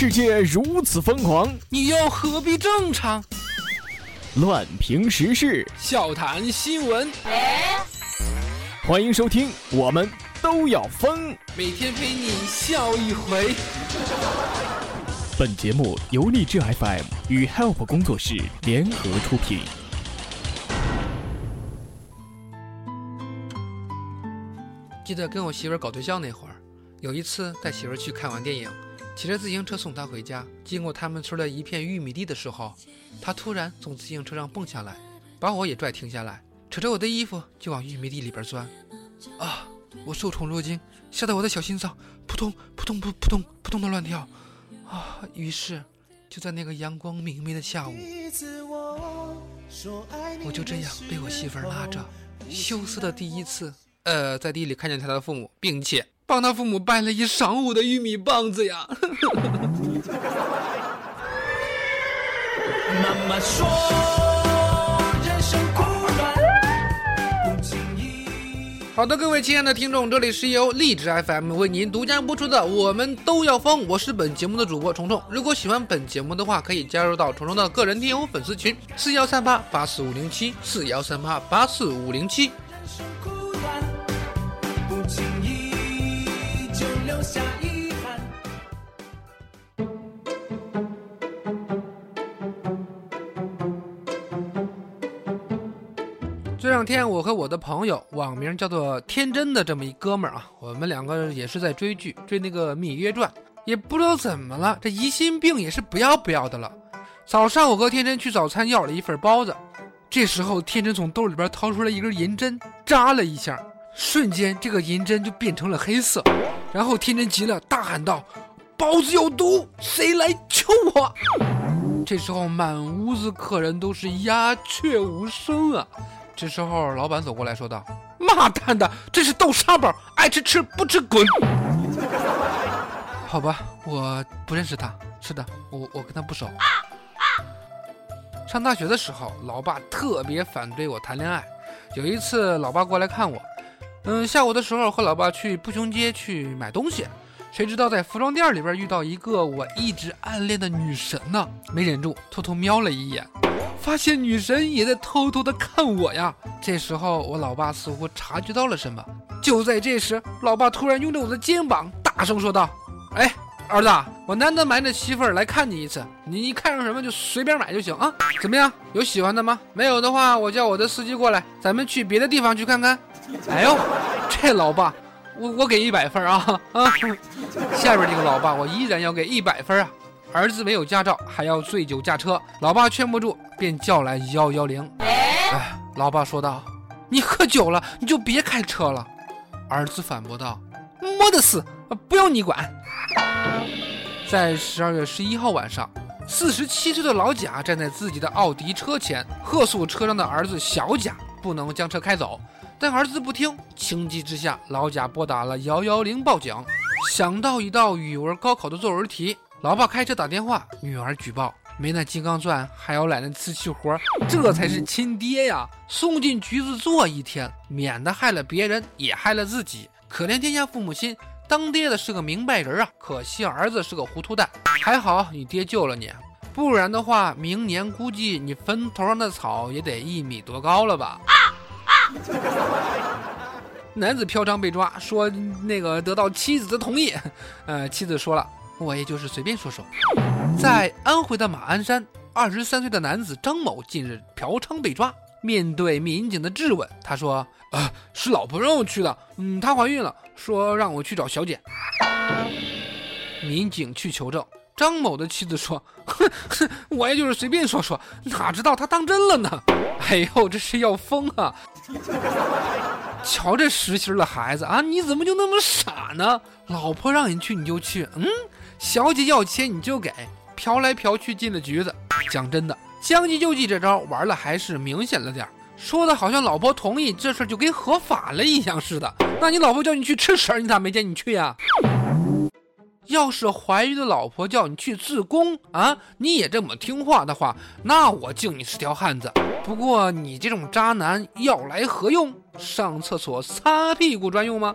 世界如此疯狂，你又何必正常？乱评时事，笑谈新闻，欢迎收听，我们都要疯。每天陪你笑一回。本节目由励志 FM 与 Help 工作室联合出品。记得跟我媳妇儿搞对象那会儿，有一次带媳妇儿去看完电影，骑着自行车送她回家，经过他们村的一片玉米地的时候，她突然从自行车上蹦下来，把我也拽停下来，扯着我的衣服就往玉米地里边钻。啊！我受宠若惊，吓得我的小心脏扑通扑通扑扑通扑通的乱跳。啊！于是就在那个阳光明媚的下午，我就这样被我媳妇拉着，羞涩的第一次。呃，在地里看见他的父母，并且帮他父母掰了一晌午的玉米棒子呀。妈妈说，人生苦短，不经意。好的，各位亲爱的听众，这里是由荔枝 FM 为您独家播出的《我们都要疯》，我是本节目的主播虫虫。如果喜欢本节目的话，可以加入到虫虫的个人听友粉丝群：四幺三八八四五零七，四幺三八八四五零七。这两天，我和我的朋友，网名叫做天真的这么一哥们儿啊，我们两个也是在追剧，追那个《芈月传》，也不知道怎么了，这疑心病也是不要不要的了。早上，我和天真去早餐要了一份包子，这时候天真从兜里边掏出来一根银针，扎了一下，瞬间这个银针就变成了黑色，然后天真急了，大喊道：“包子有毒，谁来救我？” 这时候满屋子客人都是鸦雀无声啊。这时候，老板走过来说道：“妈蛋的，这是豆沙包，爱吃吃，不吃滚！”好吧，我不认识他。是的，我我跟他不熟。上大学的时候，老爸特别反对我谈恋爱。有一次，老爸过来看我，嗯，下午的时候和老爸去步行街去买东西，谁知道在服装店里边遇到一个我一直暗恋的女神呢，没忍住，偷偷瞄了一眼。发现女神也在偷偷的看我呀！这时候我老爸似乎察觉到了什么。就在这时，老爸突然拥着我的肩膀，大声说道：“哎，儿子，我难得买那媳妇儿来看你一次，你一看上什么就随便买就行啊！怎么样？有喜欢的吗？没有的话，我叫我的司机过来，咱们去别的地方去看看。”哎呦，这老爸，我我给一百分啊啊！下边这个老爸，我依然要给一百分啊！儿子没有驾照，还要醉酒驾车，老爸劝不住，便叫来幺幺零。哎，老爸说道：“你喝酒了，你就别开车了。”儿子反驳道：“没得事，不用你管。”在十二月十一号晚上，四十七岁的老贾站在自己的奥迪车前，喝诉车上的儿子小贾不能将车开走，但儿子不听，情急之下，老贾拨打了幺幺零报警。想到一道语文高考的作文题。老爸开车打电话，女儿举报没那金刚钻，还要揽那瓷器活，这才是亲爹呀！送进局子坐一天，免得害了别人，也害了自己。可怜天下父母心，当爹的是个明白人啊！可惜儿子是个糊涂蛋。还好你爹救了你，不然的话，明年估计你坟头上的草也得一米多高了吧？啊啊男子嫖娼被抓，说那个得到妻子的同意，呃，妻子说了。我也就是随便说说，在安徽的马鞍山，二十三岁的男子张某近日嫖娼被抓。面对民警的质问，他说：“啊，是老婆让我去的。嗯，她怀孕了，说让我去找小姐。”民警去求证，张某的妻子说：“哼哼，我也就是随便说说，哪知道他当真了呢？哎呦，这是要疯啊！瞧这实心的孩子啊，你怎么就那么傻呢？老婆让你去你就去，嗯。”小姐要钱你就给，嫖来嫖去进了局子。讲真的，将计就计这招玩的还是明显了点说的好像老婆同意这事就跟合法了一样似的。那你老婆叫你去吃屎，你咋没见你去呀？要是怀孕的老婆叫你去自宫啊，你也这么听话的话，那我敬你是条汉子。不过你这种渣男要来何用？上厕所擦屁股专用吗？